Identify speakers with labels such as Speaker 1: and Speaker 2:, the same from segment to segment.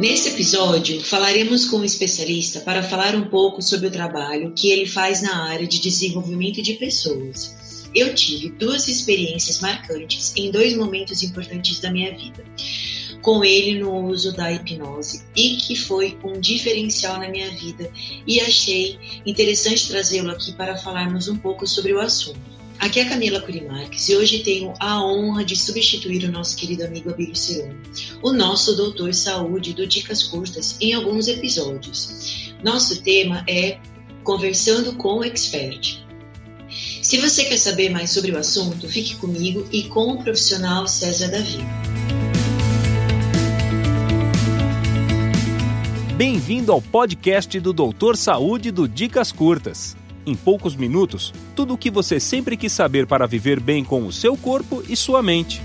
Speaker 1: Nesse episódio, falaremos com um especialista para falar um pouco sobre o trabalho que ele faz na área de desenvolvimento de pessoas. Eu tive duas experiências marcantes em dois momentos importantes da minha vida com ele no uso da hipnose e que foi um diferencial na minha vida e achei interessante trazê-lo aqui para falarmos um pouco sobre o assunto. Aqui é Camila Curimarques e hoje tenho a honra de substituir o nosso querido amigo Abílio Cerone, o nosso doutor saúde do Dicas Curtas, em alguns episódios. Nosso tema é Conversando com o Expert. Se você quer saber mais sobre o assunto, fique comigo e com o profissional César Davi.
Speaker 2: Bem-vindo ao podcast do Doutor Saúde do Dicas Curtas. Em poucos minutos, tudo o que você sempre quis saber para viver bem com o seu corpo e sua mente.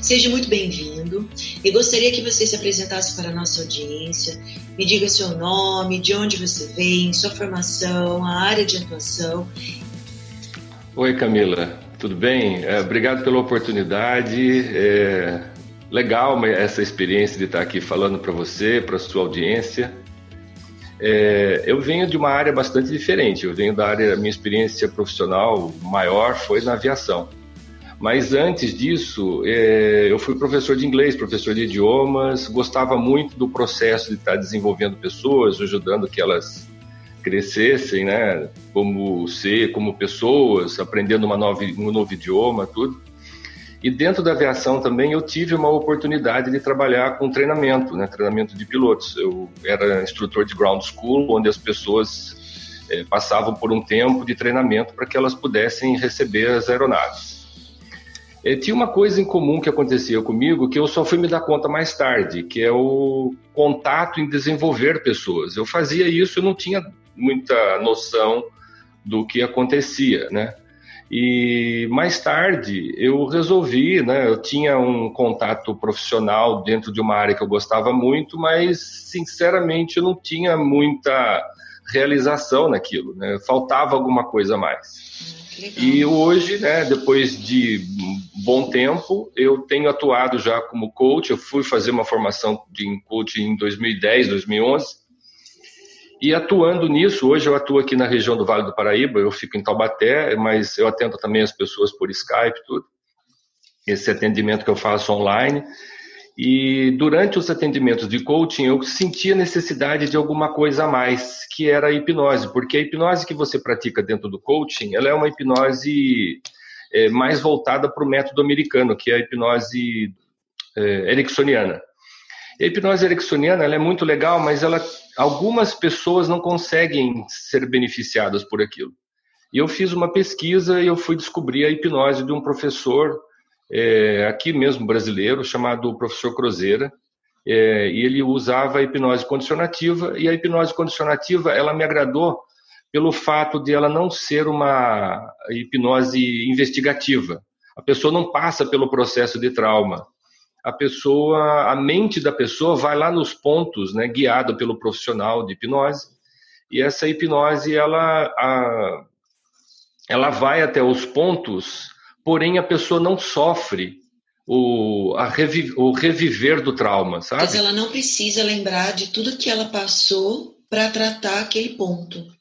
Speaker 1: Seja muito bem-vindo e gostaria que você se apresentasse para a nossa audiência. Me diga seu nome, de onde você vem, sua formação, a área de atuação.
Speaker 3: Oi, Camila, tudo bem? É, obrigado pela oportunidade. É, legal essa experiência de estar aqui falando para você, para sua audiência. É, eu venho de uma área bastante diferente. Eu venho da área, minha experiência profissional maior foi na aviação. Mas antes disso, é, eu fui professor de inglês, professor de idiomas, gostava muito do processo de estar desenvolvendo pessoas, ajudando que elas crescessem, né, como ser, como pessoas, aprendendo uma nova, um novo idioma, tudo. E dentro da aviação também eu tive uma oportunidade de trabalhar com treinamento, né, treinamento de pilotos. Eu era instrutor de ground school, onde as pessoas é, passavam por um tempo de treinamento para que elas pudessem receber as aeronaves. Tinha uma coisa em comum que acontecia comigo que eu só fui me dar conta mais tarde, que é o contato em desenvolver pessoas. Eu fazia isso, eu não tinha muita noção do que acontecia, né? E mais tarde eu resolvi, né? Eu tinha um contato profissional dentro de uma área que eu gostava muito, mas sinceramente eu não tinha muita realização naquilo, né? Faltava alguma coisa a mais. E hoje, né, depois de bom tempo, eu tenho atuado já como coach. Eu fui fazer uma formação de coach em 2010, 2011 e atuando nisso, hoje eu atuo aqui na região do Vale do Paraíba, eu fico em Taubaté, mas eu atendo também as pessoas por Skype, tudo. Esse atendimento que eu faço online. E durante os atendimentos de coaching, eu sentia necessidade de alguma coisa a mais, que era a hipnose, porque a hipnose que você pratica dentro do coaching, ela é uma hipnose é, mais voltada para o método americano, que é a hipnose é, ericksoniana. A hipnose ericksoniana ela é muito legal, mas ela, algumas pessoas não conseguem ser beneficiadas por aquilo. E eu fiz uma pesquisa e eu fui descobrir a hipnose de um professor é, aqui mesmo brasileiro chamado professor Crozeira. É, e ele usava a hipnose condicionativa e a hipnose condicionativa ela me agradou pelo fato de ela não ser uma hipnose investigativa. A pessoa não passa pelo processo de trauma a pessoa, a mente da pessoa vai lá nos pontos, né, guiada pelo profissional de hipnose, e essa hipnose ela, a, ela vai até os pontos, porém a pessoa não sofre o, revi, o reviver do trauma, sabe?
Speaker 1: Mas ela não precisa lembrar de tudo que ela passou para tratar aquele ponto.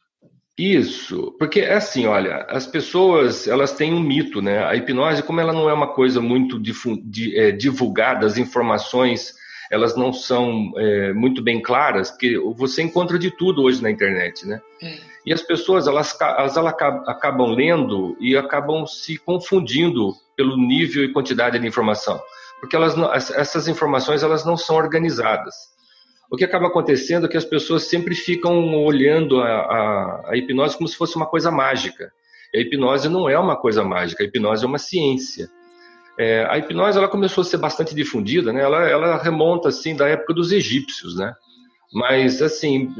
Speaker 3: Isso, porque é assim, olha, as pessoas elas têm um mito, né? A hipnose, como ela não é uma coisa muito de, é, divulgada, as informações elas não são é, muito bem claras, que você encontra de tudo hoje na internet, né? É. E as pessoas elas, elas, elas acabam lendo e acabam se confundindo pelo nível e quantidade de informação, porque elas essas informações elas não são organizadas o que acaba acontecendo é que as pessoas sempre ficam olhando a, a, a hipnose como se fosse uma coisa mágica. E a hipnose não é uma coisa mágica, a hipnose é uma ciência. É, a hipnose ela começou a ser bastante difundida, né? ela, ela remonta assim da época dos egípcios, né? mas assim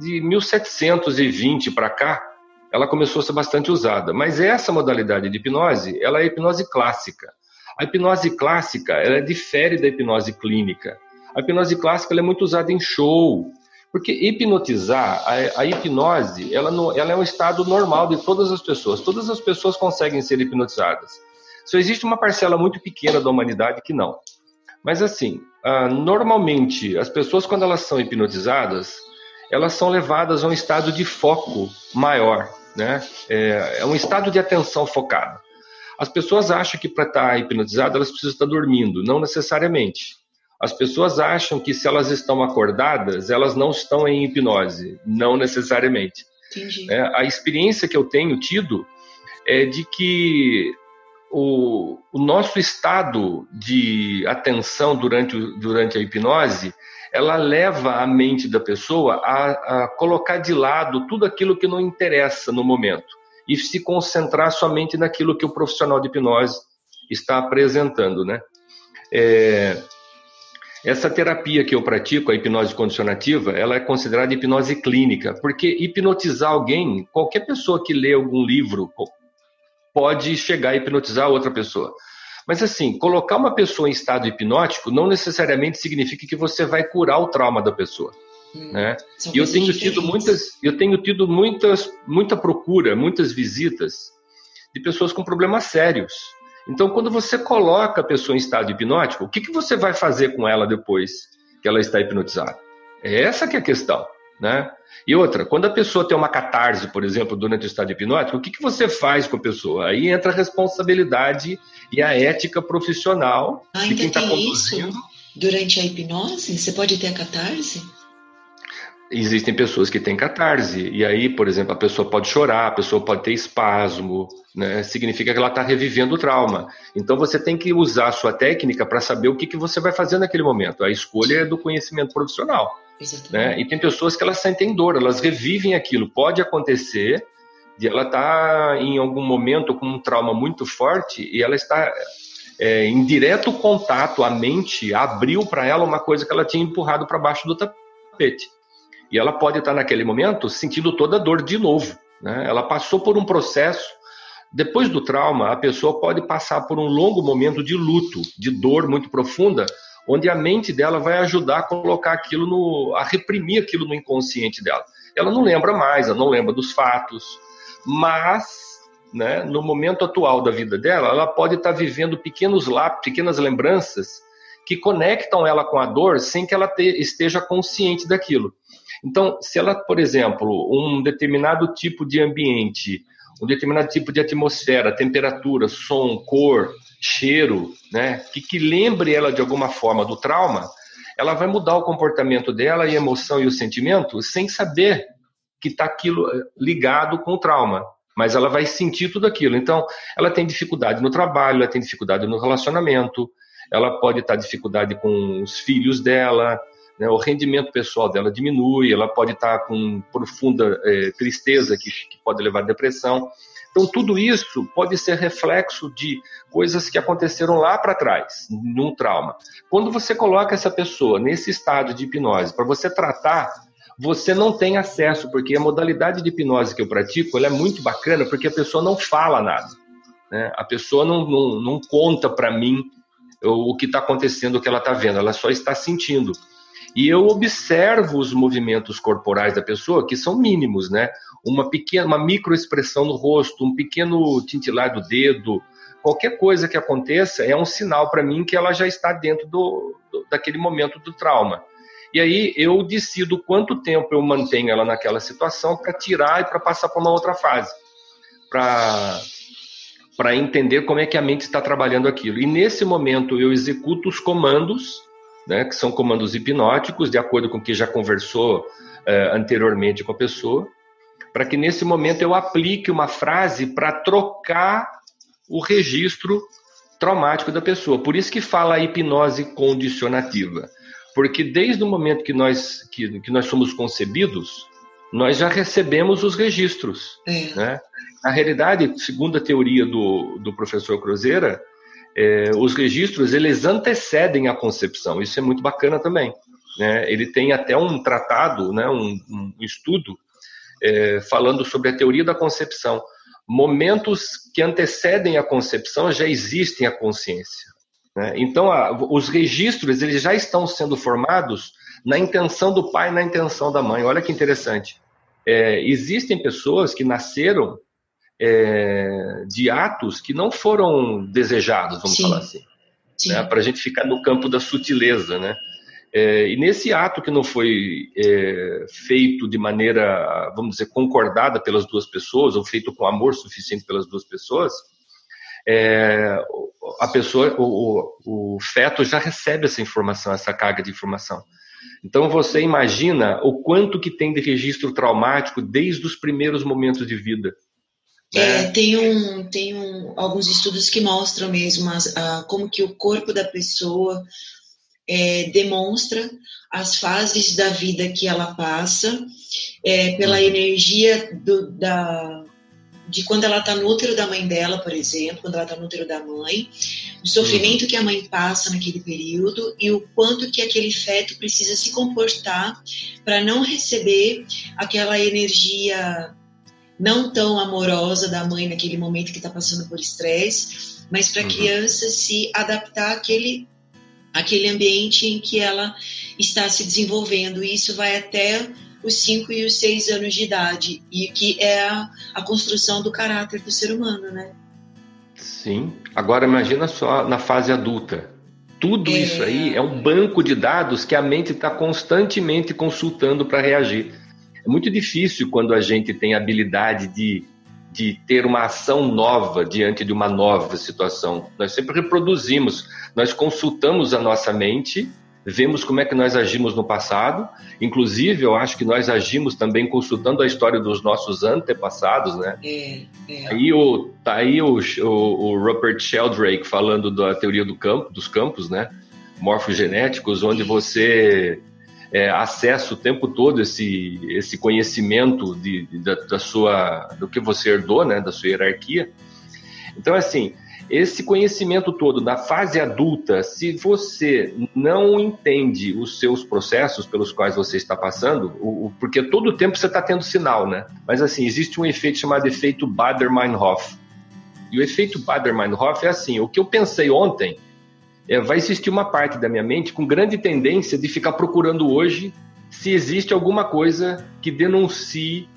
Speaker 3: de 1720 para cá ela começou a ser bastante usada. Mas essa modalidade de hipnose, ela é a hipnose clássica. A hipnose clássica, ela difere da hipnose clínica. A hipnose clássica é muito usada em show, porque hipnotizar, a, a hipnose, ela, não, ela é um estado normal de todas as pessoas. Todas as pessoas conseguem ser hipnotizadas. Só existe uma parcela muito pequena da humanidade que não. Mas assim, uh, normalmente as pessoas quando elas são hipnotizadas, elas são levadas a um estado de foco maior, né? É, é um estado de atenção focada. As pessoas acham que para estar tá hipnotizada elas precisam estar dormindo, não necessariamente. As pessoas acham que se elas estão acordadas, elas não estão em hipnose, não necessariamente. É, a experiência que eu tenho tido é de que o, o nosso estado de atenção durante, durante a hipnose ela leva a mente da pessoa a, a, colocar de lado tudo aquilo que não interessa no momento e se concentrar somente naquilo que o profissional de hipnose está apresentando, né? É, essa terapia que eu pratico, a hipnose condicionativa, ela é considerada hipnose clínica, porque hipnotizar alguém, qualquer pessoa que lê algum livro pode chegar a hipnotizar outra pessoa. Mas assim, colocar uma pessoa em estado hipnótico não necessariamente significa que você vai curar o trauma da pessoa. Hum, né? E eu tenho tido muitas, eu tenho tido muitas, muita procura, muitas visitas de pessoas com problemas sérios. Então, quando você coloca a pessoa em estado hipnótico, o que, que você vai fazer com ela depois que ela está hipnotizada? É essa que é a questão. Né? E outra, quando a pessoa tem uma catarse, por exemplo, durante o estado hipnótico, o que, que você faz com a pessoa? Aí entra a responsabilidade e a ética profissional
Speaker 1: ah, de quem está conduzindo. Isso? Durante a hipnose, você pode ter a catarse?
Speaker 3: Existem pessoas que têm catarse, e aí, por exemplo, a pessoa pode chorar, a pessoa pode ter espasmo, né? significa que ela está revivendo o trauma. Então você tem que usar a sua técnica para saber o que, que você vai fazer naquele momento. A escolha é do conhecimento profissional. Né? E tem pessoas que elas sentem dor, elas revivem aquilo. Pode acontecer de ela estar tá em algum momento com um trauma muito forte e ela está é, em direto contato, a mente abriu para ela uma coisa que ela tinha empurrado para baixo do tapete. E ela pode estar naquele momento sentindo toda a dor de novo. Né? Ela passou por um processo. Depois do trauma, a pessoa pode passar por um longo momento de luto, de dor muito profunda, onde a mente dela vai ajudar a colocar aquilo no, a reprimir aquilo no inconsciente dela. Ela não lembra mais, ela não lembra dos fatos, mas né, no momento atual da vida dela, ela pode estar vivendo pequenos lápis, pequenas lembranças que conectam ela com a dor sem que ela te, esteja consciente daquilo. Então, se ela, por exemplo, um determinado tipo de ambiente, um determinado tipo de atmosfera, temperatura, som, cor, cheiro, né, que, que lembre ela de alguma forma do trauma, ela vai mudar o comportamento dela e a emoção e o sentimento sem saber que está aquilo eh, ligado com o trauma. Mas ela vai sentir tudo aquilo. Então, ela tem dificuldade no trabalho, ela tem dificuldade no relacionamento, ela pode estar dificuldade com os filhos dela, né, o rendimento pessoal dela diminui, ela pode estar com profunda é, tristeza que, que pode levar à depressão. Então, tudo isso pode ser reflexo de coisas que aconteceram lá para trás, num trauma. Quando você coloca essa pessoa nesse estado de hipnose para você tratar, você não tem acesso, porque a modalidade de hipnose que eu pratico é muito bacana, porque a pessoa não fala nada. Né? A pessoa não, não, não conta para mim o que está acontecendo, o que ela está vendo, ela só está sentindo. E eu observo os movimentos corporais da pessoa, que são mínimos, né? Uma pequena, uma microexpressão no rosto, um pequeno tintilar do dedo, qualquer coisa que aconteça é um sinal para mim que ela já está dentro do, do, daquele momento do trauma. E aí eu decido quanto tempo eu mantenho ela naquela situação para tirar e para passar para uma outra fase, para para entender como é que a mente está trabalhando aquilo. E nesse momento eu executo os comandos né, que são comandos hipnóticos, de acordo com o que já conversou eh, anteriormente com a pessoa, para que nesse momento eu aplique uma frase para trocar o registro traumático da pessoa. Por isso que fala a hipnose condicionativa. Porque desde o momento que nós, que, que nós somos concebidos, nós já recebemos os registros. É. Né? Na realidade, segundo a teoria do, do professor Cruzeira, é, os registros eles antecedem a concepção. Isso é muito bacana também. Né? Ele tem até um tratado, né, um, um estudo é, falando sobre a teoria da concepção. Momentos que antecedem a concepção já existem a consciência. Né? Então, a, os registros eles já estão sendo formados na intenção do pai, na intenção da mãe. Olha que interessante. É, existem pessoas que nasceram é, de atos que não foram desejados, vamos Sim. falar assim. Né? Para a gente ficar no campo da sutileza, né? É, e nesse ato que não foi é, feito de maneira, vamos dizer, concordada pelas duas pessoas, ou feito com amor suficiente pelas duas pessoas, é, a pessoa, o, o, o, feto já recebe essa informação, essa carga de informação. Então você imagina o quanto que tem de registro traumático desde os primeiros momentos de vida.
Speaker 1: É, né? tem um, tem um, alguns estudos que mostram mesmo as, a, como que o corpo da pessoa é, demonstra as fases da vida que ela passa é, pela uhum. energia do, da, de quando ela está no útero da mãe dela, por exemplo, quando ela está no útero da mãe, o sofrimento uhum. que a mãe passa naquele período e o quanto que aquele feto precisa se comportar para não receber aquela energia não tão amorosa da mãe naquele momento que está passando por estresse, mas para a uhum. criança se adaptar àquele aquele ambiente em que ela está se desenvolvendo. E isso vai até os 5 e os 6 anos de idade, e que é a, a construção do caráter do ser humano, né?
Speaker 3: Sim. Agora imagina só na fase adulta. Tudo é... isso aí é um banco de dados que a mente está constantemente consultando para reagir. É muito difícil quando a gente tem a habilidade de de ter uma ação nova diante de uma nova situação. Nós sempre reproduzimos, nós consultamos a nossa mente, vemos como é que nós agimos no passado, inclusive eu acho que nós agimos também consultando a história dos nossos antepassados, né? É, é. Aí o, tá aí o, o, o Rupert Sheldrake falando da teoria do campo, dos campos, né? Morfogenéticos, onde você é, acessa o tempo todo esse, esse conhecimento de, de, da, da, sua, do que você herdou, né, da sua hierarquia. Então, assim, esse conhecimento todo na fase adulta, se você não entende os seus processos pelos quais você está passando, o, o, porque todo o tempo você está tendo sinal, né? Mas assim, existe um efeito chamado efeito Bader-Meinhof. E o efeito Bader-Meinhof é assim: o que eu pensei ontem, é, vai existir uma parte da minha mente com grande tendência de ficar procurando hoje se existe alguma coisa que denuncie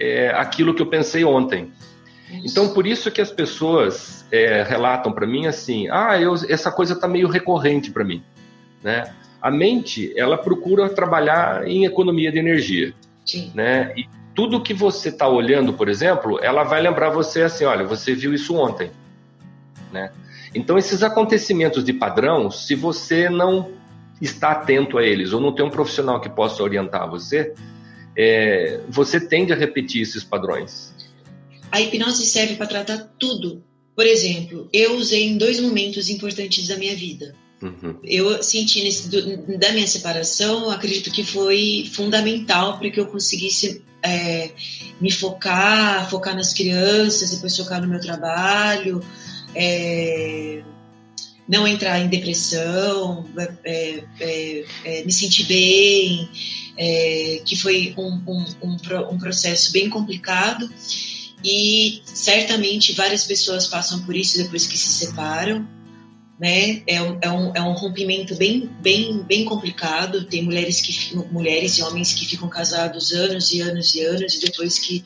Speaker 3: é, aquilo que eu pensei ontem. Então, por isso que as pessoas é, relatam para mim assim: ah, eu, essa coisa está meio recorrente para mim. Né? A mente, ela procura trabalhar em economia de energia. Sim. Né? E tudo que você está olhando, por exemplo, ela vai lembrar você assim: olha, você viu isso ontem. Né? Então, esses acontecimentos de padrão, se você não está atento a eles ou não tem um profissional que possa orientar você, é, você tende a repetir esses padrões.
Speaker 1: A hipnose serve para tratar tudo. Por exemplo, eu usei em dois momentos importantes da minha vida. Uhum. Eu senti nesse, do, da minha separação, acredito que foi fundamental para que eu conseguisse é, me focar, focar nas crianças, depois focar no meu trabalho, é, não entrar em depressão, é, é, é me sentir bem, é, que foi um, um, um, um, processo bem complicado e certamente várias pessoas passam por isso depois que se separam. Né? É, um, é, um, é um rompimento bem, bem, bem complicado. Tem mulheres, que, mulheres e homens que ficam casados anos e anos e anos, e depois que,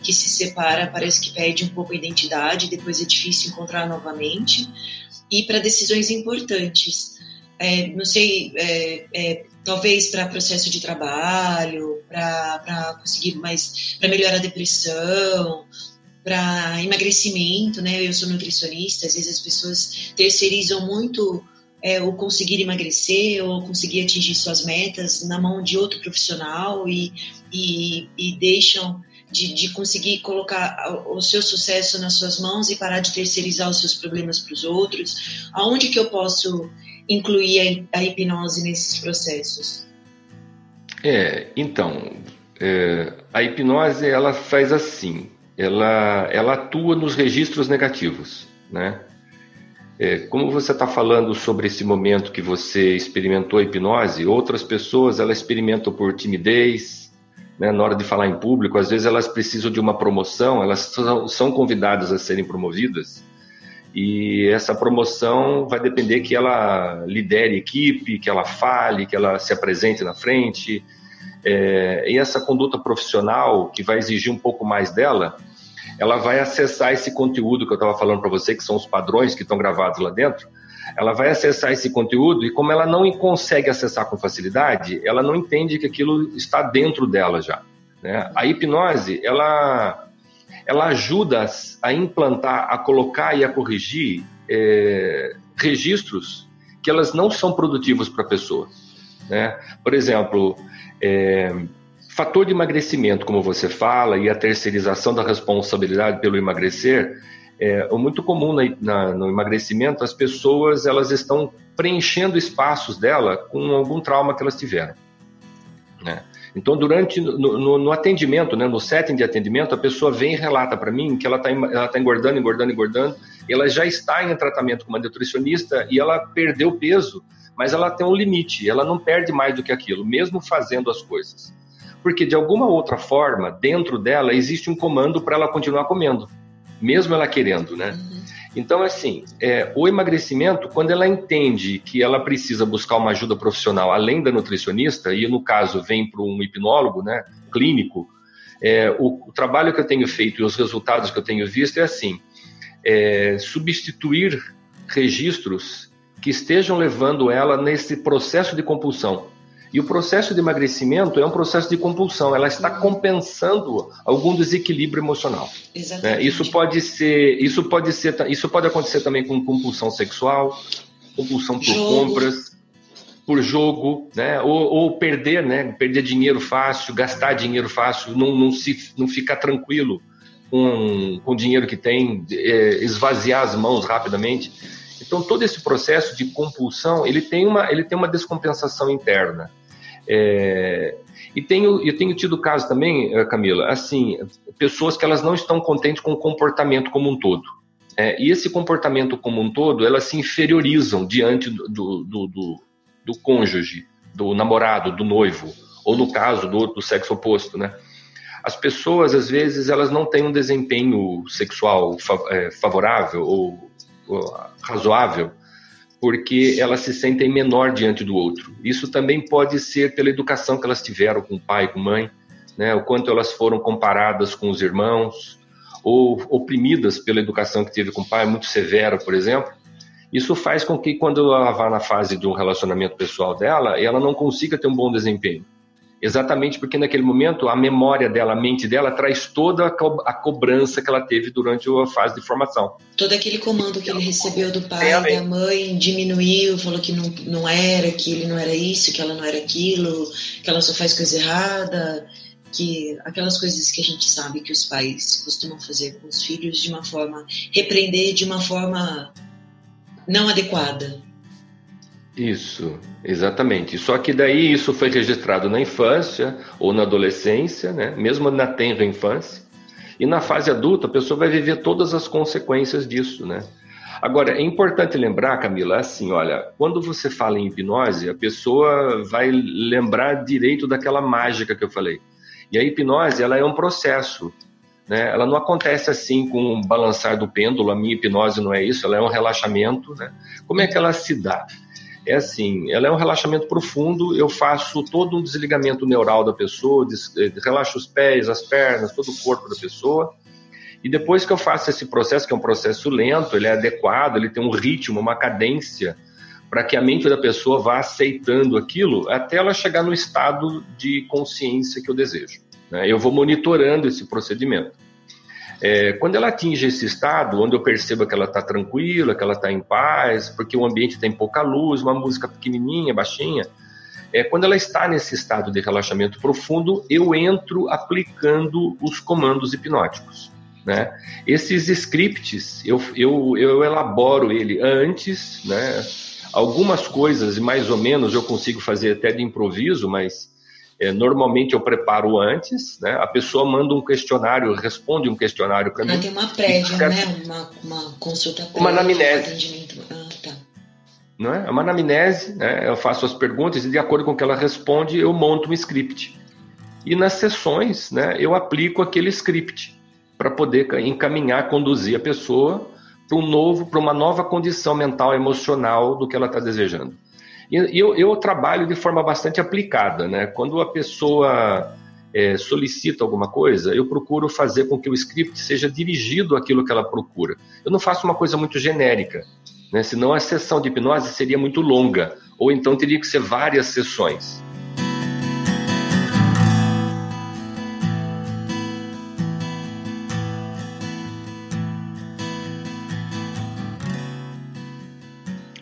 Speaker 1: que se separa, parece que perde um pouco a identidade, depois é difícil encontrar novamente. E para decisões importantes. É, não sei, é, é, talvez para processo de trabalho, para conseguir mais, para melhorar a depressão, para emagrecimento, né? Eu sou nutricionista, às vezes as pessoas terceirizam muito é, o conseguir emagrecer ou conseguir atingir suas metas na mão de outro profissional e, e, e deixam de, de, conseguir colocar o seu sucesso nas suas mãos e parar de terceirizar os seus problemas para os outros. Aonde que eu posso incluir a, a hipnose nesses processos?
Speaker 3: É, então, é, a hipnose ela faz assim ela, ela atua nos registros negativos, né? É, como você está falando sobre esse momento que você experimentou a hipnose, outras pessoas elas experimentam por timidez, né, na hora de falar em público, às vezes elas precisam de uma promoção, elas são, são convidadas a serem promovidas, e essa promoção vai depender que ela lidere equipe, que ela fale, que ela se apresente na frente, é, e essa conduta profissional, que vai exigir um pouco mais dela, ela vai acessar esse conteúdo que eu estava falando para você, que são os padrões que estão gravados lá dentro. Ela vai acessar esse conteúdo e, como ela não consegue acessar com facilidade, ela não entende que aquilo está dentro dela já. Né? A hipnose, ela, ela ajuda a implantar, a colocar e a corrigir é, registros que elas não são produtivos para a pessoa. Né? Por exemplo, é, fator de emagrecimento, como você fala, e a terceirização da responsabilidade pelo emagrecer, é muito comum na, na, no emagrecimento, as pessoas elas estão preenchendo espaços dela com algum trauma que elas tiveram. Né? Então, durante no, no, no, atendimento, né, no setting de atendimento, a pessoa vem e relata para mim que ela está ela tá engordando, engordando, engordando, ela já está em tratamento com uma nutricionista e ela perdeu peso mas ela tem um limite, ela não perde mais do que aquilo, mesmo fazendo as coisas. Porque de alguma outra forma, dentro dela, existe um comando para ela continuar comendo, mesmo ela querendo, né? Uhum. Então, assim, é, o emagrecimento, quando ela entende que ela precisa buscar uma ajuda profissional além da nutricionista, e no caso vem para um hipnólogo, né, clínico, é, o, o, trabalho que eu tenho feito e os resultados que eu tenho visto é assim: é, substituir registros que estejam levando ela nesse processo de compulsão. E o processo de emagrecimento é um processo de compulsão, ela está uhum. compensando algum desequilíbrio emocional. Né? Isso pode ser, isso pode ser, isso pode acontecer também com compulsão sexual, compulsão por jogo. compras, por jogo, né? Ou, ou, perder, né? Perder dinheiro fácil, gastar dinheiro fácil, não, não se, não ficar tranquilo com, com o dinheiro que tem, é, esvaziar as mãos rapidamente. Então, todo esse processo de compulsão, ele tem uma, ele tem uma descompensação interna. É, e tenho, eu tenho tido casos também, eh, Camila, assim, pessoas que elas não estão contentes com o comportamento como um todo. É, e esse comportamento como um todo, elas se inferiorizam diante do, do, do, do cônjuge, do namorado, do noivo, ou no caso do, do sexo oposto, né? As pessoas, às vezes, elas não têm um desempenho sexual eh, favorável ou razoável, porque elas se sentem menor diante do outro. Isso também pode ser pela educação que elas tiveram com o pai com mãe, né? o quanto elas foram comparadas com os irmãos, ou oprimidas pela educação que teve com o pai, muito severa, por exemplo. Isso faz com que, quando ela vá na fase de um relacionamento pessoal dela, ela não consiga ter um bom desempenho. Exatamente porque naquele momento a memória dela, a mente dela traz toda a, co a cobrança que ela teve durante a fase de formação.
Speaker 1: Todo aquele comando que ele recebeu do pai, da mãe, diminuiu, falou que não, não era, que ele não era isso, que ela não era aquilo, que ela só faz coisa errada, que aquelas coisas que a gente sabe que os pais costumam fazer com os filhos de uma forma, repreender de uma forma não adequada.
Speaker 3: Isso, exatamente. Só que daí isso foi registrado na infância ou na adolescência, né? mesmo na tenra infância. E na fase adulta, a pessoa vai viver todas as consequências disso, né? Agora, é importante lembrar, Camila, assim, olha, quando você fala em hipnose, a pessoa vai lembrar direito daquela mágica que eu falei. E a hipnose, ela é um processo, né? Ela não acontece assim com um balançar do pêndulo, a minha hipnose não é isso, ela é um relaxamento, né? Como é que ela se dá? É assim, ela é um relaxamento profundo, eu faço todo um desligamento neural da pessoa, des, eh, relaxo os pés, as pernas, todo o corpo da pessoa, e depois que eu faço esse processo, que é um processo lento, ele é adequado, ele tem um ritmo, uma cadência, para que a mente da pessoa vá aceitando aquilo até ela chegar no estado de consciência que eu desejo. Né? Eu vou monitorando esse procedimento. É, quando ela atinge esse estado, onde eu percebo que ela está tranquila, que ela está em paz, porque o ambiente tem pouca luz, uma música pequenininha, baixinha, é, quando ela está nesse estado de relaxamento profundo, eu entro aplicando os comandos hipnóticos. Né? Esses scripts, eu, eu, eu elaboro ele antes, né? algumas coisas, mais ou menos, eu consigo fazer até de improviso, mas é, normalmente eu preparo antes, né? A pessoa manda um questionário, responde um questionário para mim.
Speaker 1: tem uma prévia, né? Uma, uma consulta prévia.
Speaker 3: Uma anamnese. Ah, tá. Não é? é? Uma anamnese, né? Eu faço as perguntas e de acordo com o que ela responde, eu monto um script. E nas sessões, né? Eu aplico aquele script para poder encaminhar, conduzir a pessoa para um novo, para uma nova condição mental, emocional do que ela está desejando. E eu, eu trabalho de forma bastante aplicada, né? Quando a pessoa é, solicita alguma coisa, eu procuro fazer com que o script seja dirigido àquilo que ela procura. Eu não faço uma coisa muito genérica, né? senão a sessão de hipnose seria muito longa, ou então teria que ser várias sessões.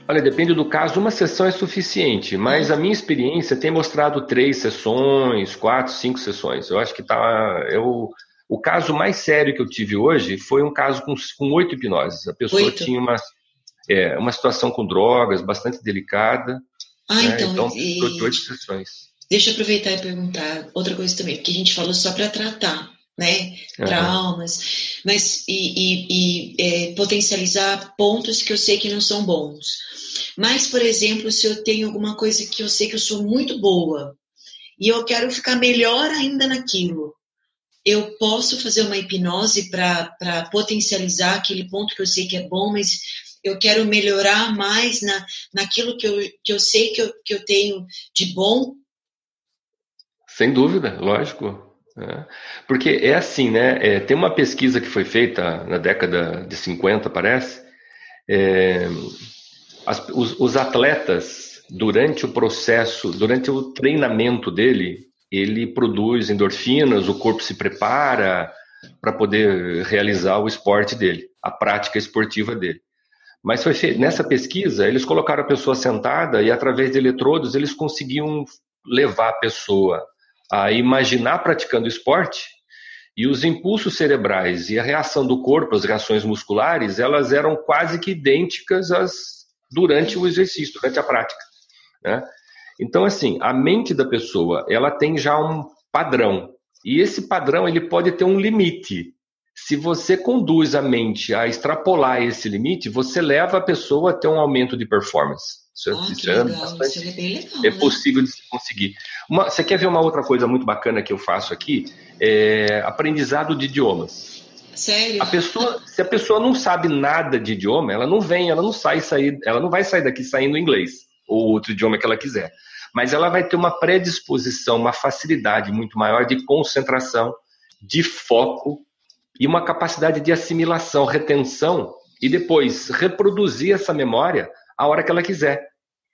Speaker 3: Olha, depende do caso, uma sessão é suficiente, mas a minha experiência tem mostrado três sessões, quatro, cinco sessões. Eu acho que tá. Eu, o caso mais sério que eu tive hoje foi um caso com, com oito hipnoses. A pessoa oito. tinha uma, é, uma situação com drogas bastante delicada.
Speaker 1: Ah, né? então. Então, e... oito sessões. Deixa eu aproveitar e perguntar outra coisa também, porque a gente falou só para tratar né? Uhum. Traumas, mas e, e, e é, potencializar pontos que eu sei que não são bons. Mas, por exemplo, se eu tenho alguma coisa que eu sei que eu sou muito boa e eu quero ficar melhor ainda naquilo, eu posso fazer uma hipnose para potencializar aquele ponto que eu sei que é bom, mas eu quero melhorar mais na, naquilo que eu, que eu sei que eu, que eu tenho de bom?
Speaker 3: Sem dúvida, lógico. É. Porque é assim, né? É, tem uma pesquisa que foi feita na década de 50, parece. É, as, os, os, atletas, durante o processo, durante o treinamento dele, ele produz endorfinas, o corpo se prepara para poder realizar o esporte dele, a prática esportiva dele. Mas foi feito, nessa pesquisa, eles colocaram a pessoa sentada e, através de eletrodos, eles conseguiam levar a pessoa a imaginar praticando esporte e os impulsos cerebrais e a reação do corpo, as reações musculares, elas eram quase que idênticas às durante o exercício, durante a prática. Né? Então, assim, a mente da pessoa, ela tem já um padrão. E esse padrão, ele pode ter um limite. Se você conduz a mente a extrapolar esse limite, você leva a pessoa a ter um aumento de performance. Isso,
Speaker 1: oh, isso é bastante. Isso é, legal,
Speaker 3: é né? possível de se conseguir. Uma, você quer ver uma outra coisa muito bacana que eu faço aqui? É aprendizado de idiomas.
Speaker 1: Sério?
Speaker 3: A pessoa, se a pessoa não sabe nada de idioma, ela não vem, ela não sai sair, ela não vai sair daqui saindo inglês ou outro idioma que ela quiser. Mas ela vai ter uma predisposição, uma facilidade muito maior de concentração, de foco e uma capacidade de assimilação, retenção e depois reproduzir essa memória a hora que ela quiser.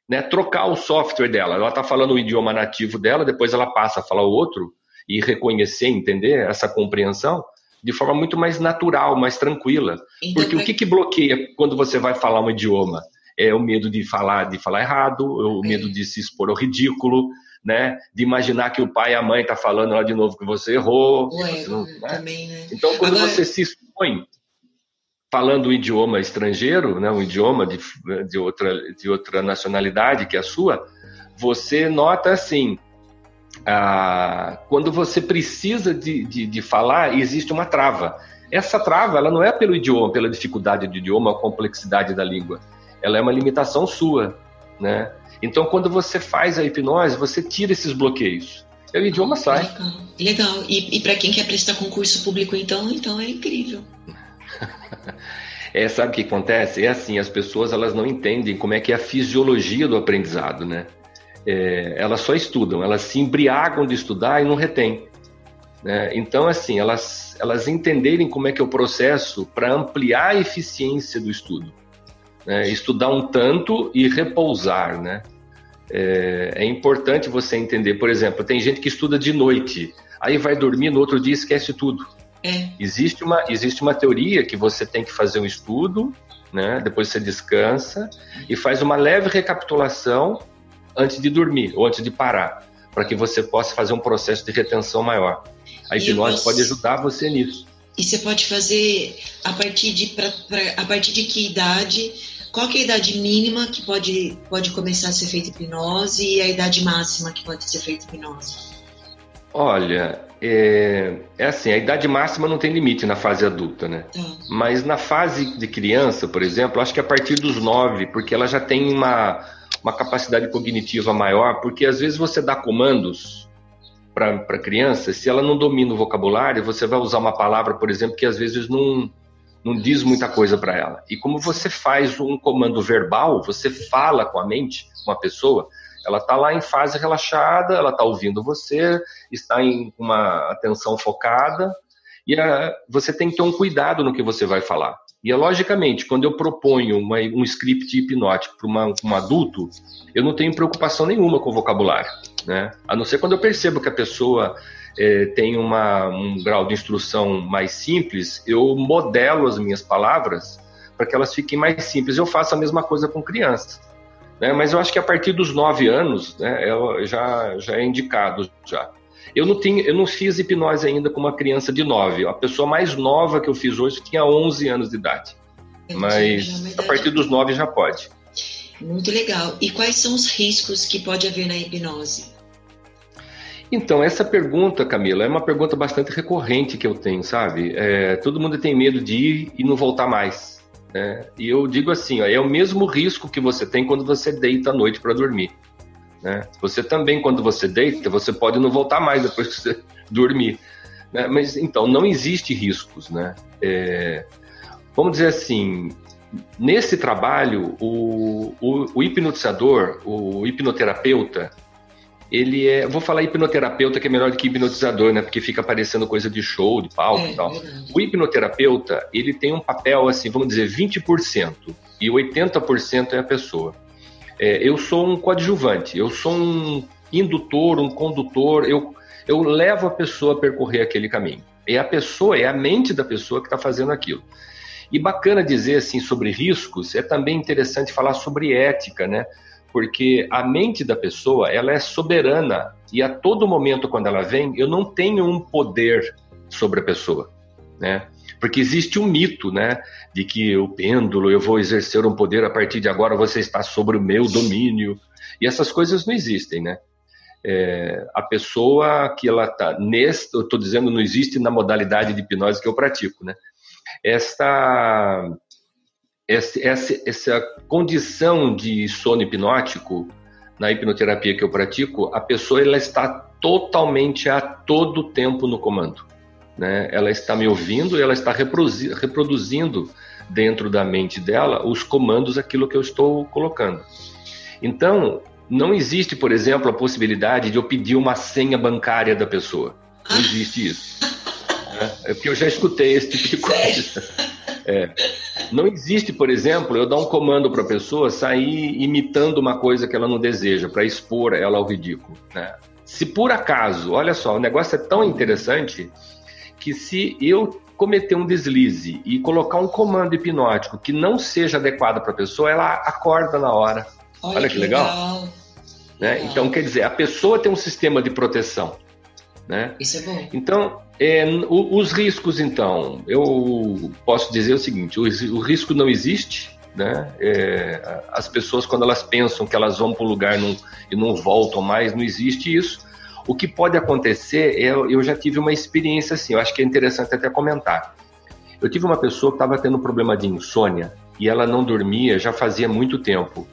Speaker 3: Né? Trocar o software dela. Ela está falando o idioma nativo dela, depois ela passa a falar o outro e reconhecer, entender essa compreensão de forma muito mais natural, mais tranquila. Então, Porque o que, que bloqueia quando você vai falar um idioma? É o medo de falar, de falar errado, o medo de se expor ao ridículo, né? De imaginar que o pai e a mãe tá falando lá de novo que você errou.
Speaker 1: Ué, você não, né? também, né?
Speaker 3: Então, quando Agora... você se expõe falando um idioma estrangeiro, né, um idioma de, de, outra, de outra nacionalidade que a sua, você nota assim, ah, quando você precisa de, de, de, falar, existe uma trava. Essa trava, ela não é pelo idioma, pela dificuldade do idioma, a complexidade da língua. Ela é uma limitação sua, né? Então, quando você faz a hipnose, você tira esses bloqueios. E o idioma sai.
Speaker 1: Legal. Legal. E, e para quem quer prestar concurso público, então, então é incrível.
Speaker 3: É, sabe o que acontece? É assim, as pessoas elas não entendem como é que é a fisiologia do aprendizado, né? É, elas só estudam, elas se embriagam de estudar e não retêm. Né? Então, assim, elas, elas entenderem como é que é o processo para ampliar a eficiência do estudo. Né? Estudar um tanto e repousar, né? É, é importante você entender, por exemplo, tem gente que estuda de noite, aí vai dormir, no outro dia esquece tudo.
Speaker 1: É.
Speaker 3: Existe, uma, existe uma teoria que você tem que fazer um estudo, né? depois você descansa e faz uma leve recapitulação antes de dormir ou antes de parar, para que você possa fazer um processo de retenção maior. A hipnose você... pode ajudar você nisso.
Speaker 1: E você pode fazer a partir de, pra, pra, a partir de que idade? Qual é a idade mínima que pode, pode começar a ser feita hipnose e a idade máxima que pode ser feita hipnose?
Speaker 3: Olha, é, é, assim, a idade máxima não tem limite na fase adulta, né? Hum. Mas na fase de criança, por exemplo, acho que a partir dos nove, porque ela já tem uma, uma capacidade cognitiva maior, porque às vezes você dá comandos para a criança, se ela não domina o vocabulário, você vai usar uma palavra, por exemplo, que às vezes não, não diz muita coisa para ela. E como você faz um comando verbal, você fala com a mente, com a pessoa, Ela está lá em fase relaxada, ela está ouvindo você, está em uma atenção focada, e a, você tem que ter um cuidado no que você vai falar. E, logicamente, quando eu proponho uma, um script hipnótico para um adulto, eu não tenho preocupação nenhuma com o vocabulário. Né? A não ser quando eu percebo que a pessoa é, tem uma, um grau de instrução mais simples, eu modelo as minhas palavras para que elas fiquem mais simples. Eu faço a mesma coisa com crianças. Né? Mas eu acho que a partir dos nove anos né, já, já é indicado já. Eu não, tinha, eu não fiz hipnose ainda com uma criança de 9. A pessoa mais nova que eu fiz hoje tinha 11 anos de idade. Mas a partir dos 9 já pode.
Speaker 1: Muito legal. E quais são os riscos que pode haver na hipnose?
Speaker 3: Então, essa pergunta, Camila, é uma pergunta bastante recorrente que eu tenho, sabe? É, todo mundo tem medo de ir e não voltar mais. Né? E eu digo assim, ó, é o mesmo risco que você tem quando você deita à noite para dormir. Né? Você também, quando você deita, você pode não voltar mais depois que você dormir. Né? Mas então, não existe riscos. Né? É, vamos dizer assim, nesse trabalho, o, o, o, hipnotizador, o hipnoterapeuta, ele é. Vou falar hipnoterapeuta que é melhor do que hipnotizador, né? Porque fica parecendo coisa de show, de palco é, e tal. O hipnoterapeuta, ele tem um papel, assim, vamos dizer, 20%, e 80% é a pessoa. É, eu sou um coadjuvante, eu sou um indutor, um condutor, eu, eu levo a pessoa a percorrer aquele caminho. É a pessoa, é a mente da pessoa que está fazendo aquilo. E bacana dizer assim sobre riscos, é também interessante falar sobre ética, né? Porque a mente da pessoa, ela é soberana e a todo momento quando ela vem, eu não tenho um poder sobre a pessoa, né? Porque existe um mito, né, de que o pêndulo, eu vou exercer um poder a partir de agora, você está sobre o meu domínio. E essas coisas não existem, né? É, a pessoa que ela está neste, eu estou dizendo, não existe na modalidade de hipnose que eu pratico, né? Esta, essa, essa, essa condição de sono hipnótico na hipnoterapia que eu pratico, a pessoa ela está totalmente a todo tempo no comando. Né? Ela está me ouvindo e ela está reproduzindo dentro da mente dela os comandos, aquilo que eu estou colocando. Então, não existe, por exemplo, a possibilidade de eu pedir uma senha bancária da pessoa. Não existe isso. É, é porque eu já escutei esse tipo de coisa. É. Não existe, por exemplo, eu dar um comando para a pessoa sair imitando uma coisa que ela não deseja, para expor ela ao ridículo. Né? Se por acaso, olha só, o negócio é tão interessante que se eu cometer um deslize e colocar um comando hipnótico que não seja adequado para a pessoa, ela acorda na hora. Olha, Olha que, que, legal. legal. Né? Então, quer dizer, a pessoa tem um sistema de proteção. Né?
Speaker 1: Isso é bom.
Speaker 3: Então, é, o, os riscos, então, eu posso dizer o seguinte: o, o risco não existe. Né? É, as pessoas, quando elas pensam que elas vão para o lugar não, e não voltam mais, não existe isso. O que pode acontecer, é, eu já tive uma experiência assim, eu acho que é interessante até comentar. Eu tive uma pessoa que estava tendo problema de insônia e ela não dormia já fazia muito tempo.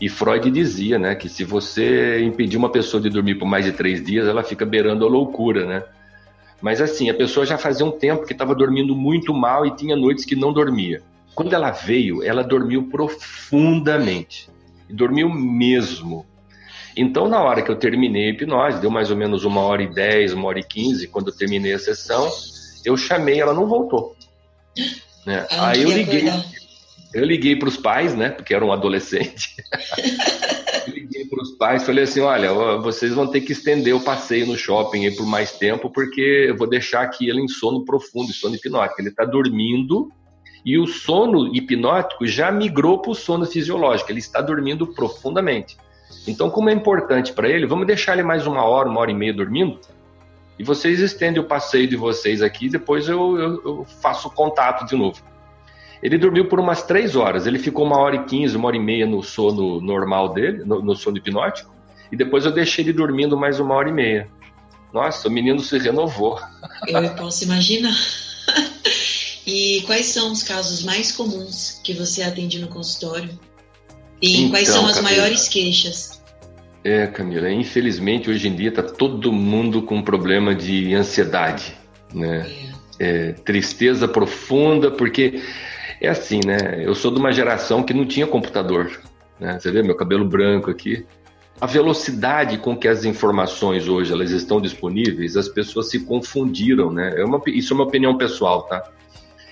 Speaker 3: E Freud dizia, né, que se você impedir uma pessoa de dormir por mais de três dias, ela fica beirando a loucura, né? Mas assim, a pessoa já fazia um tempo que estava dormindo muito mal e tinha noites que não dormia. Quando ela veio, ela dormiu profundamente. E dormiu mesmo. Então, na hora que eu terminei a hipnose, deu mais ou menos uma hora e dez, uma hora e quinze, quando eu terminei a sessão, eu chamei, ela não voltou. Né? Aí eu liguei, eu liguei para os pais, né? Porque era um adolescente. liguei para os pais, falei assim, olha, vocês vão ter que estender o passeio no shopping por mais tempo, porque eu vou deixar aqui ele em sono profundo, sono hipnótico. Ele está dormindo e o sono hipnótico já migrou para o sono fisiológico. Ele está dormindo profundamente. Então, como é importante para ele, vamos deixar ele mais uma hora, uma hora e meia dormindo, e vocês estendem o passeio de vocês aqui, depois eu, eu, eu faço contato de novo. Ele dormiu por umas três horas, ele ficou uma hora e quinze, uma hora e meia no sono normal dele, no, no sono hipnótico, e depois eu deixei ele dormindo mais uma hora e meia. Nossa, o menino se renovou.
Speaker 1: Eu posso imaginar. E quais são os casos mais comuns que você atende no consultório? E então, quais são as Camila, maiores queixas?
Speaker 3: É, Camila, infelizmente hoje em dia está todo mundo com problema de ansiedade, né? É. É, tristeza profunda, porque é assim, né? Eu sou de uma geração que não tinha computador, né? Você vê meu cabelo branco aqui. a velocidade com que as informações hoje elas estão disponíveis, as pessoas se confundiram, né? É uma, isso é uma opinião pessoal, tá?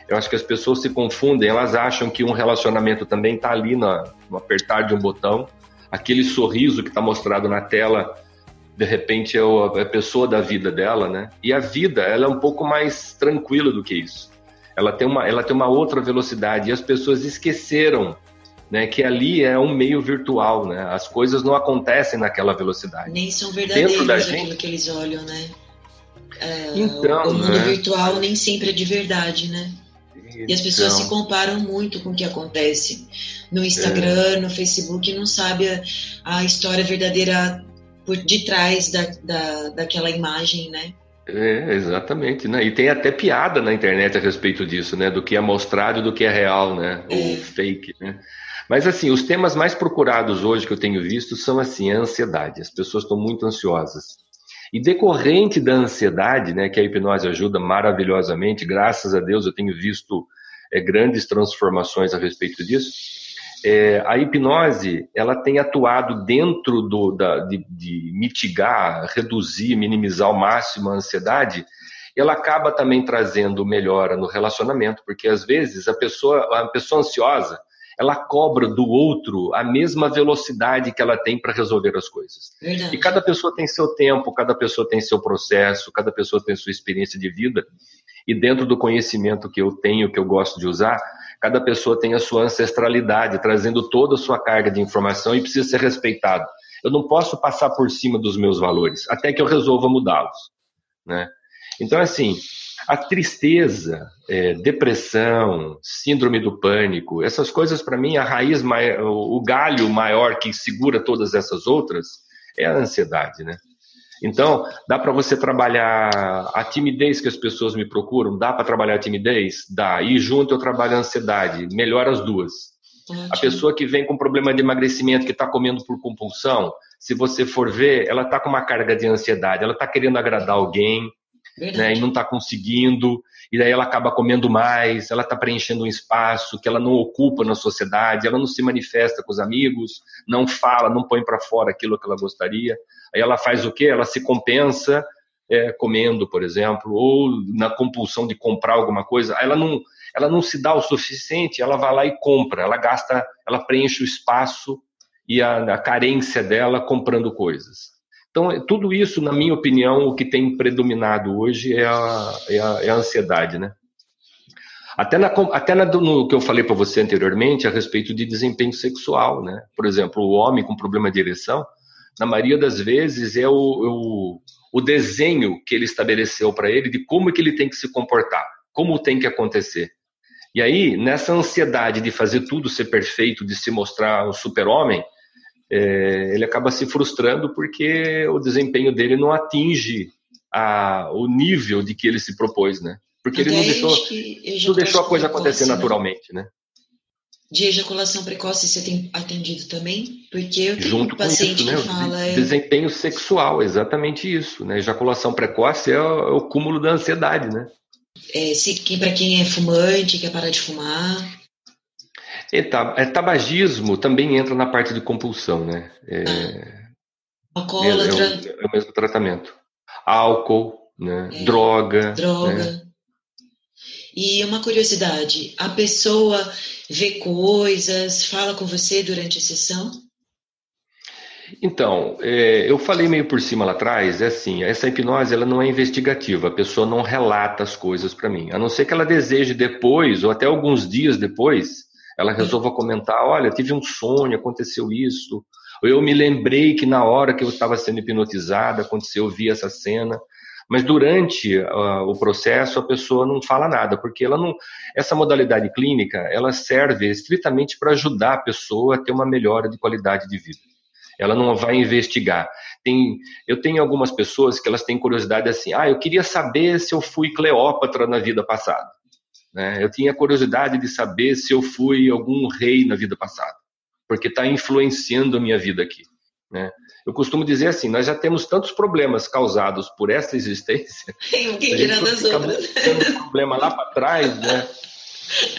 Speaker 3: Eu acho que as pessoas se confundem, elas acham que um relacionamento também está ali na, no apertar de um botão, aquele sorriso que está mostrado na tela, de repente é, a pessoa da vida dela, né? E a vida, ela é um pouco mais tranquila do que isso. Ela tem uma, ela tem uma outra velocidade e as pessoas esqueceram né, que ali é um meio virtual, né? As coisas não acontecem naquela velocidade.
Speaker 1: Nem são verdadeiros da aquilo gente... que eles olham, né? É, então, o mundo né? virtual nem sempre é de verdade, né? Então... E as pessoas se então. comparam muito com o que acontece no Instagram, é. no Facebook, e não sabe a, a, história verdadeira por detrás da, da, daquela imagem, né?
Speaker 3: É, exatamente, né? E tem até piada na internet a respeito disso, né? Do que é mostrado e do que é real, né? É. Ou fake, né? Mas assim, os temas mais procurados hoje que eu tenho visto são assim, a ansiedade. As pessoas estão muito ansiosas. E decorrente da ansiedade, né, que a hipnose ajuda maravilhosamente, graças a Deus eu tenho visto é, grandes transformações a respeito disso. É, a hipnose ela tem atuado dentro do, da, de, de mitigar, reduzir, minimizar ao máximo a ansiedade. Ela acaba também trazendo melhora no relacionamento, porque às vezes a pessoa, a pessoa ansiosa, ela cobra do outro a mesma velocidade que ela tem para resolver as coisas. Verdade. E cada pessoa tem seu tempo, cada pessoa tem seu processo, cada pessoa tem sua experiência de vida. E dentro do conhecimento que eu tenho, que eu gosto de usar, cada pessoa tem a sua ancestralidade, trazendo toda a sua carga de informação e precisa ser respeitado. Eu não posso passar por cima dos meus valores, até que eu resolva mudá-los. Né? Então, assim, a tristeza, é, depressão, síndrome do pânico, essas coisas para mim, a raiz, o galho maior que segura todas essas outras é a ansiedade, né? Então, dá para você trabalhar a timidez que as pessoas me procuram? Dá para trabalhar a timidez? Dá. E junto eu trabalho a ansiedade. Melhor as duas. Ótimo. A pessoa que vem com problema de emagrecimento, que está comendo por compulsão, se você for ver, ela está com uma carga de ansiedade, ela está querendo agradar alguém, né, e não está conseguindo, e daí ela acaba comendo mais, ela está preenchendo um espaço que ela não ocupa na sociedade, ela não se manifesta com os amigos, não fala, não põe para fora aquilo que ela gostaria. Aí ela faz o quê? Ela se compensa é, comendo, por exemplo, ou na compulsão de comprar alguma coisa. Ela não, ela não se dá o suficiente, ela vai lá e compra, ela gasta, ela preenche o espaço e a, a carência dela comprando coisas. Então, tudo isso, na minha opinião, o que tem predominado hoje é a, é a, é a ansiedade, né? Até, na, até na, no que eu falei para você anteriormente a respeito de desempenho sexual, né? Por exemplo, o homem com problema de ereção, na maioria das vezes é o, o, o desenho que ele estabeleceu para ele de como é que ele tem que se comportar, como tem que acontecer. E aí, nessa ansiedade de fazer tudo ser perfeito, de se mostrar um super-homem, é, ele acaba se frustrando porque o desempenho dele não atinge a, o nível de que ele se propôs, né? Porque ele não deixou, não deixou a coisa acontecer né? naturalmente, né?
Speaker 1: De ejaculação precoce você tem atendido também? Porque eu tenho Junto um paciente isso, né? que fala...
Speaker 3: É... Desempenho sexual, exatamente isso, né? Ejaculação precoce é o, é o cúmulo da ansiedade, né?
Speaker 1: É, para quem é fumante, quer parar de fumar...
Speaker 3: É, tabagismo também entra na parte de compulsão, né? É,
Speaker 1: Alcoólatra.
Speaker 3: É, é, o, é, o, mesmo tratamento. Álcool, né? É, droga.
Speaker 1: Droga. Né? E uma curiosidade, a pessoa vê coisas, fala com você durante a sessão?
Speaker 3: Então, é, eu falei meio por cima lá atrás, é assim, essa hipnose ela não é investigativa, a pessoa não relata as coisas para mim, a não ser que ela deseje depois, ou até alguns dias depois, ela resolva comentar: olha, tive um sonho, aconteceu isso. Ou eu me lembrei que na hora que eu estava sendo hipnotizada, aconteceu, eu vi essa cena. Mas durante uh, o processo a pessoa não fala nada, porque ela não, essa modalidade clínica ela serve estritamente para ajudar a pessoa a ter uma melhora de qualidade de vida. Ela não vai investigar. Tem, eu tenho algumas pessoas que elas têm curiosidade assim, ah, eu queria saber se eu fui Cleópatra na vida passada. Né? Eu tinha curiosidade de saber se eu fui algum rei na vida passada, porque está influenciando a minha vida aqui. Né? Eu costumo dizer assim: nós já temos tantos problemas causados por essa existência.
Speaker 1: Quem tirando as outras.
Speaker 3: um problema lá para trás, né?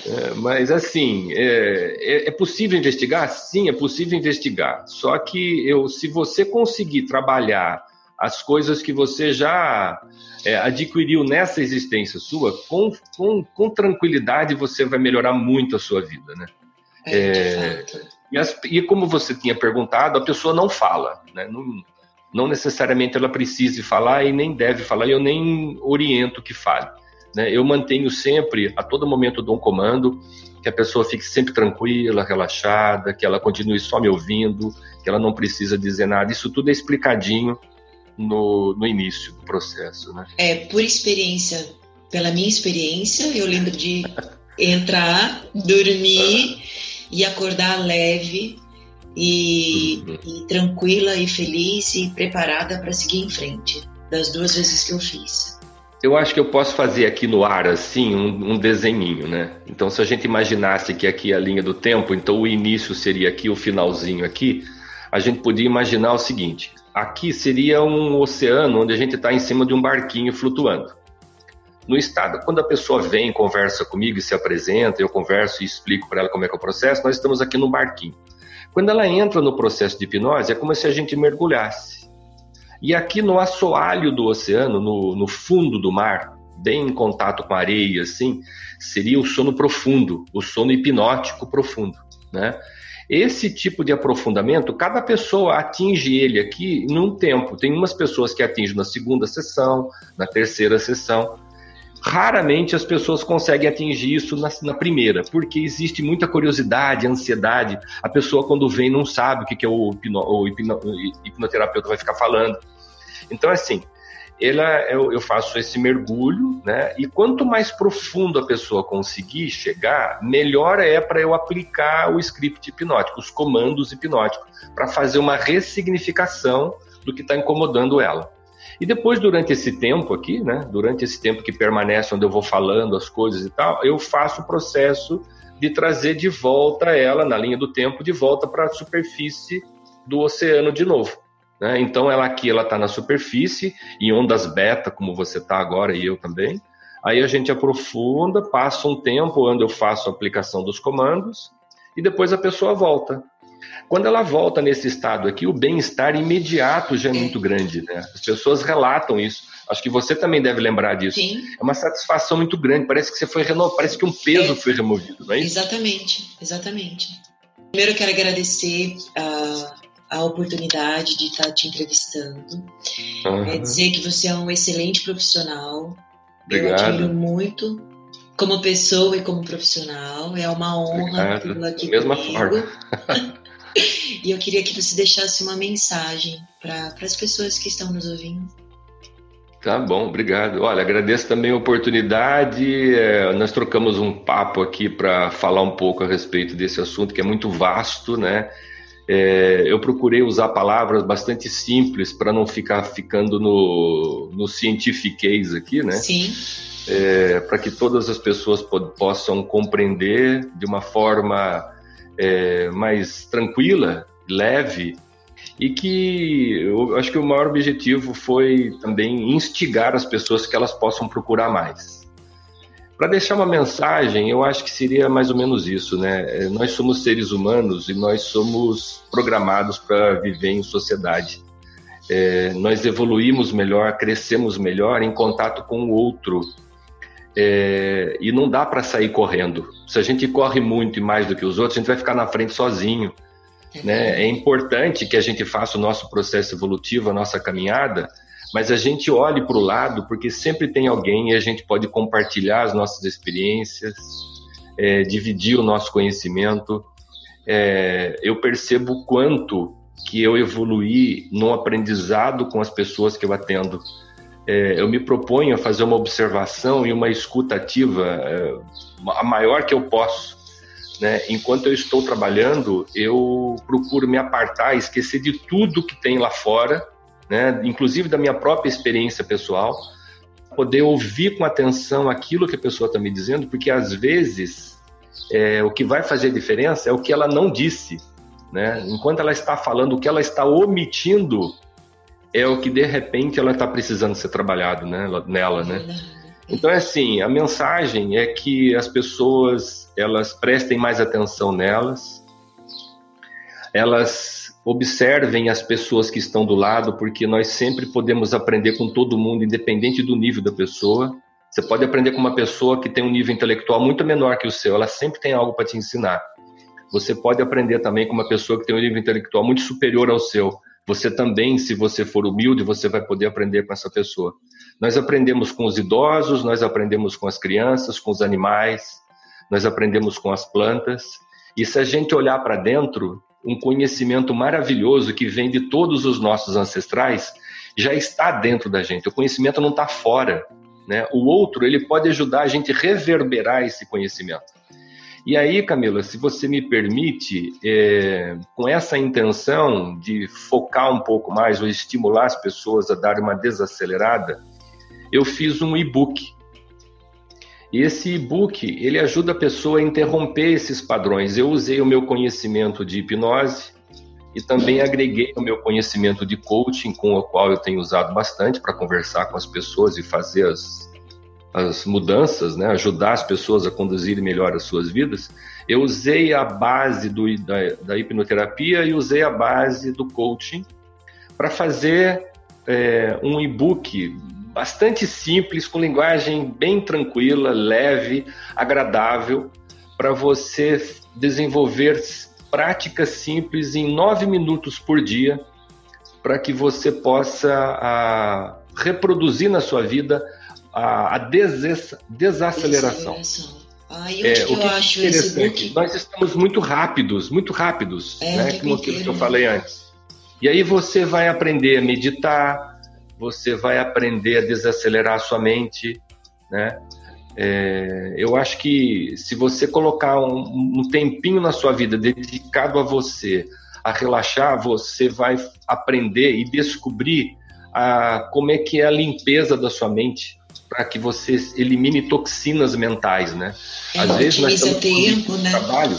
Speaker 3: É, mas assim, é, é, é, possível investigar? Sim, é possível investigar. Só que eu, se você conseguir trabalhar as coisas que você já é, adquiriu nessa existência sua, com, com, com, tranquilidade você vai melhorar muito a sua vida, né?
Speaker 1: É, é
Speaker 3: e, as, e, como você tinha perguntado, a pessoa não fala, né? Não, não necessariamente ela precise falar e nem deve falar, eu nem oriento que fale. Né? Eu mantenho sempre, a todo momento, dou um comando, que a pessoa fique sempre tranquila, relaxada, que ela continue só me ouvindo, que ela não precisa dizer nada. Isso tudo é explicadinho no, no início do processo. Né?
Speaker 1: É, por experiência, pela minha experiência, eu lembro de entrar, dormir e acordar leve e, uhum. e tranquila e feliz e preparada para seguir em frente, das duas vezes que eu fiz.
Speaker 3: Eu acho que eu posso fazer aqui no ar, assim, um, um desenhinho, né? Então, se a gente imaginasse que aqui é a linha do tempo, então o início seria aqui, o finalzinho aqui, a gente podia imaginar o seguinte: aqui seria um oceano onde a gente está em cima de um barquinho flutuando. No estado, quando a pessoa vem, conversa comigo e se apresenta, eu converso e explico para ela como é que é o processo, nós estamos aqui no barquinho. Quando ela entra no processo de hipnose, é como se a gente mergulhasse. E aqui no assoalho do oceano, no, no fundo do mar, bem em contato com a areia, assim, seria o sono profundo, o sono hipnótico profundo, né? Esse tipo de aprofundamento, cada pessoa atinge ele aqui num tempo. Tem umas pessoas que atingem na segunda sessão, na terceira sessão, Raramente as pessoas conseguem atingir isso na, na, primeira, porque existe muita curiosidade, ansiedade. A pessoa, quando vem, não sabe o que, que é o, hipno, o, hipno, hipnoterapeuta vai ficar falando. Então, assim, ela, eu, eu, faço esse mergulho, né? E quanto mais profundo a pessoa conseguir chegar, melhor é para eu aplicar o script hipnótico, os comandos hipnóticos, para fazer uma ressignificação do que está incomodando ela. E depois, durante esse tempo aqui, né, durante esse tempo que permanece onde eu vou falando as coisas e tal, eu faço o processo de trazer de volta ela, na linha do tempo, de volta para a superfície do oceano de novo. Né? Então, ela aqui ela está na superfície, em ondas beta, como você está agora e eu também. Aí a gente aprofunda, passa um tempo onde eu faço a aplicação dos comandos e depois a pessoa volta. Quando ela volta nesse estado aqui, o bem-estar imediato já é muito grande, né? As pessoas relatam isso. Acho que você também deve lembrar disso.
Speaker 1: Sim.
Speaker 3: É uma satisfação muito grande. Parece que você foi renovado, parece que um peso é. foi removido, não é
Speaker 1: isso? Exatamente, exatamente. Primeiro eu quero agradecer a, a oportunidade de estar te entrevistando. Uhum. É dizer que você é um excelente profissional.
Speaker 3: Obrigado.
Speaker 1: Eu admiro muito como pessoa e como profissional. É uma honra
Speaker 3: tê-lo aqui Da mesma comigo. forma.
Speaker 1: e eu queria que você deixasse uma mensagem para as pessoas que estão nos ouvindo.
Speaker 3: Tá bom, obrigado. Olha, agradeço também a oportunidade. É, nós trocamos um papo aqui para falar um pouco a respeito desse assunto que é muito vasto, né? É, eu procurei usar palavras bastante simples para não ficar ficando no, no cientifiquez aqui, né?
Speaker 1: Sim.
Speaker 3: É, para que todas as pessoas possam compreender de uma forma é, mais tranquila, leve, e que eu acho que o maior objetivo foi também instigar as pessoas que elas possam procurar mais. Para deixar uma mensagem, eu acho que seria mais ou menos isso, né? É, nós somos seres humanos e nós somos programados para viver em sociedade. É, nós evoluímos melhor, crescemos melhor em contato com o outro, é, e não dá para sair correndo. Se a gente corre muito e mais do que os outros, a gente vai ficar na frente sozinho. Né? É importante que a gente faça o nosso processo evolutivo, a nossa caminhada, mas a gente olhe para o lado, porque sempre tem alguém e a gente pode compartilhar as nossas experiências, é, dividir o nosso conhecimento. É, eu percebo o quanto que eu evoluí no aprendizado com as pessoas que eu atendo é, eu me proponho a fazer uma observação e uma escutativa é, a maior que eu posso. Né? Enquanto eu estou trabalhando, eu procuro me apartar, esquecer de tudo que tem lá fora, né? inclusive da minha própria experiência pessoal, poder ouvir com atenção aquilo que a pessoa está me dizendo, porque às vezes é, o que vai fazer diferença é o que ela não disse. Né? Enquanto ela está falando, o que ela está omitindo é o que de repente ela está precisando ser trabalhado né, nela, né? Então é assim, a mensagem é que as pessoas elas prestem mais atenção nelas, elas observem as pessoas que estão do lado, porque nós sempre podemos aprender com todo mundo, independente do nível da pessoa. Você pode aprender com uma pessoa que tem um nível intelectual muito menor que o seu, ela sempre tem algo para te ensinar. Você pode aprender também com uma pessoa que tem um nível intelectual muito superior ao seu. Você também, se você for humilde, você vai poder aprender com essa pessoa. Nós aprendemos com os idosos, nós aprendemos com as crianças, com os animais, nós aprendemos com as plantas. E se a gente olhar para dentro, um conhecimento maravilhoso que vem de todos os nossos ancestrais já está dentro da gente. O conhecimento não está fora. Né? O outro ele pode ajudar a gente a reverberar esse conhecimento. E aí, Camila, se você me permite, é, com essa intenção de focar um pouco mais ou estimular as pessoas a dar uma desacelerada, eu fiz um e-book. E esse e-book, ele ajuda a pessoa a interromper esses padrões. Eu usei o meu conhecimento de hipnose e também agreguei o meu conhecimento de coaching, com o qual eu tenho usado bastante para conversar com as pessoas e fazer as, as mudanças, né, ajudar as pessoas a conduzirem melhor as suas vidas, eu usei a base do, da, da hipnoterapia e usei a base do coaching para fazer é, um e-book bastante simples, com linguagem bem tranquila, leve, agradável, para você desenvolver práticas simples em nove minutos por dia, para que você possa a, reproduzir na sua vida a, a des, desaceleração.
Speaker 1: Ah, e é, o que eu acho
Speaker 3: interessante, nós estamos muito rápidos, muito rápidos, é, né, como aquilo que eu falei antes. E aí você vai aprender a meditar, você vai aprender a desacelerar a sua mente, né? É, eu acho que se você colocar um, um, tempinho na sua vida dedicado a você, a relaxar, você vai aprender e descobrir a, como é que é a limpeza da sua mente para que você elimine toxinas mentais, né?
Speaker 1: É, Às vezes nós estamos tempo, né?
Speaker 3: trabalho.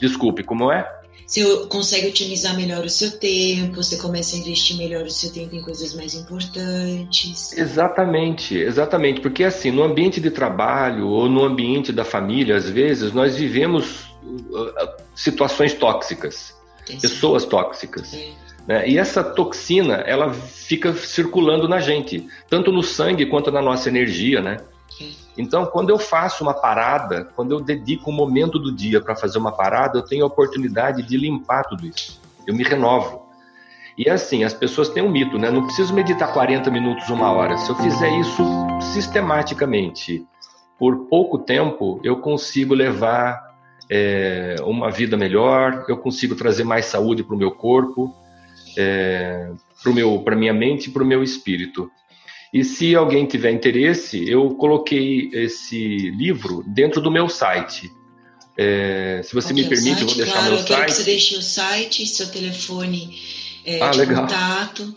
Speaker 3: Desculpe, como é?
Speaker 1: Você consegue otimizar melhor o seu tempo, você começa a investir melhor o seu tempo em coisas mais importantes.
Speaker 3: Exatamente, exatamente, porque assim, no ambiente de trabalho ou no ambiente da família, às vezes nós vivemos uh, uh, situações tóxicas, pessoas tóxicas. É. Né? E essa toxina, ela fica circulando na gente, tanto no sangue quanto na nossa energia, né? Então, quando eu faço uma parada, quando eu dedico um momento do dia para fazer uma parada, eu tenho a oportunidade de limpar tudo isso. Eu me renovo. E assim, as pessoas têm um mito, né? Não preciso meditar 40 minutos, uma hora. Se eu fizer isso sistematicamente, por pouco tempo, eu consigo levar é, uma vida melhor, eu consigo trazer mais saúde para o meu corpo, é, para minha mente e para o meu espírito. E se alguém tiver interesse, eu coloquei esse livro dentro do meu site. É, se você me permite, site, eu vou deixar
Speaker 1: claro,
Speaker 3: meu
Speaker 1: eu
Speaker 3: site.
Speaker 1: Que você deixe o site, seu telefone é, ah, de legal. contato.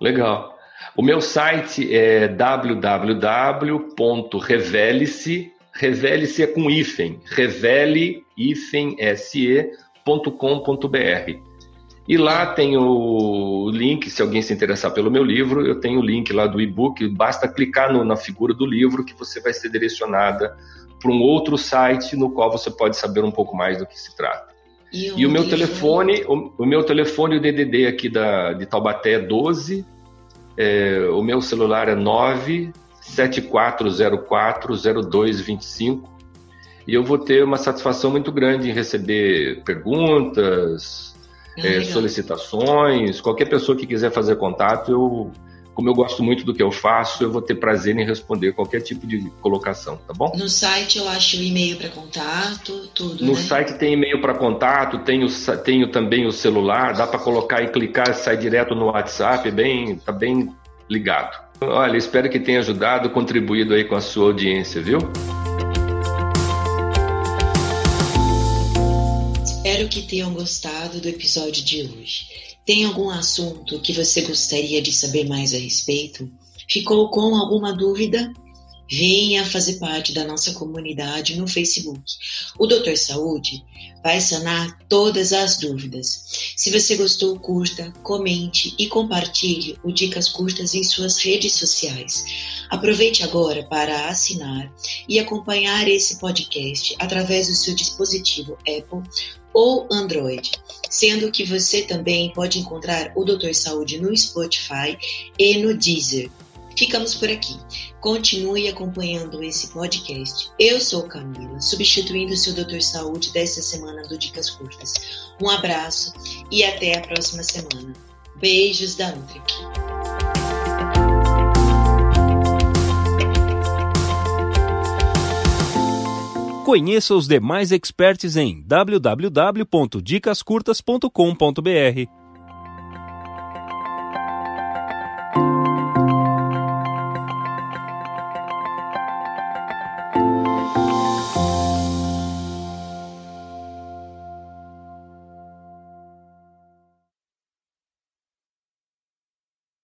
Speaker 3: Legal. O meu site é www.revele-se, revele-se é com hífen, revele-se.com.br. E lá tem o link, se alguém se interessar pelo meu livro, eu tenho o link lá do e-book, basta clicar no, na figura do livro que você vai ser direcionada para um outro site no qual você pode saber um pouco mais do que se trata. E, e o meu telefone, o, o, meu telefone, o DDD aqui da, de Taubaté é 12, é, o meu celular é 974040225 e eu vou ter uma satisfação muito grande em receber perguntas, é, solicitações, qualquer pessoa que quiser fazer contato, eu, como eu gosto muito do que eu faço, eu vou ter prazer em responder qualquer tipo de colocação, tá bom?
Speaker 1: No site eu acho o e-mail para contato, tudo.
Speaker 3: No
Speaker 1: né?
Speaker 3: site tem e-mail para contato, tenho, tenho também o celular, dá para colocar e clicar, sai direto no WhatsApp, bem, tá bem ligado. Olha, espero que tenha ajudado, contribuído aí com a sua audiência, viu?
Speaker 1: Espero que tenham gostado do episódio de hoje. Tem algum assunto que você gostaria de saber mais a respeito? Ficou com alguma dúvida? Venha fazer parte da nossa comunidade no Facebook. O Doutor Saúde vai sanar todas as dúvidas. Se você gostou, curta, comente e compartilhe o Dicas Curtas em suas redes sociais. Aproveite agora para assinar e acompanhar esse podcast através do seu dispositivo Apple ou Android, sendo que você também pode encontrar o Doutor Saúde no Spotify e no Deezer. Ficamos por aqui. Continue acompanhando esse podcast. Eu sou Camila, substituindo o seu Doutor Saúde desta semana do Dicas Curtas. Um abraço e até a próxima semana. Beijos da Nutric.
Speaker 2: Conheça os demais experts em www.dicascurtas.com.br.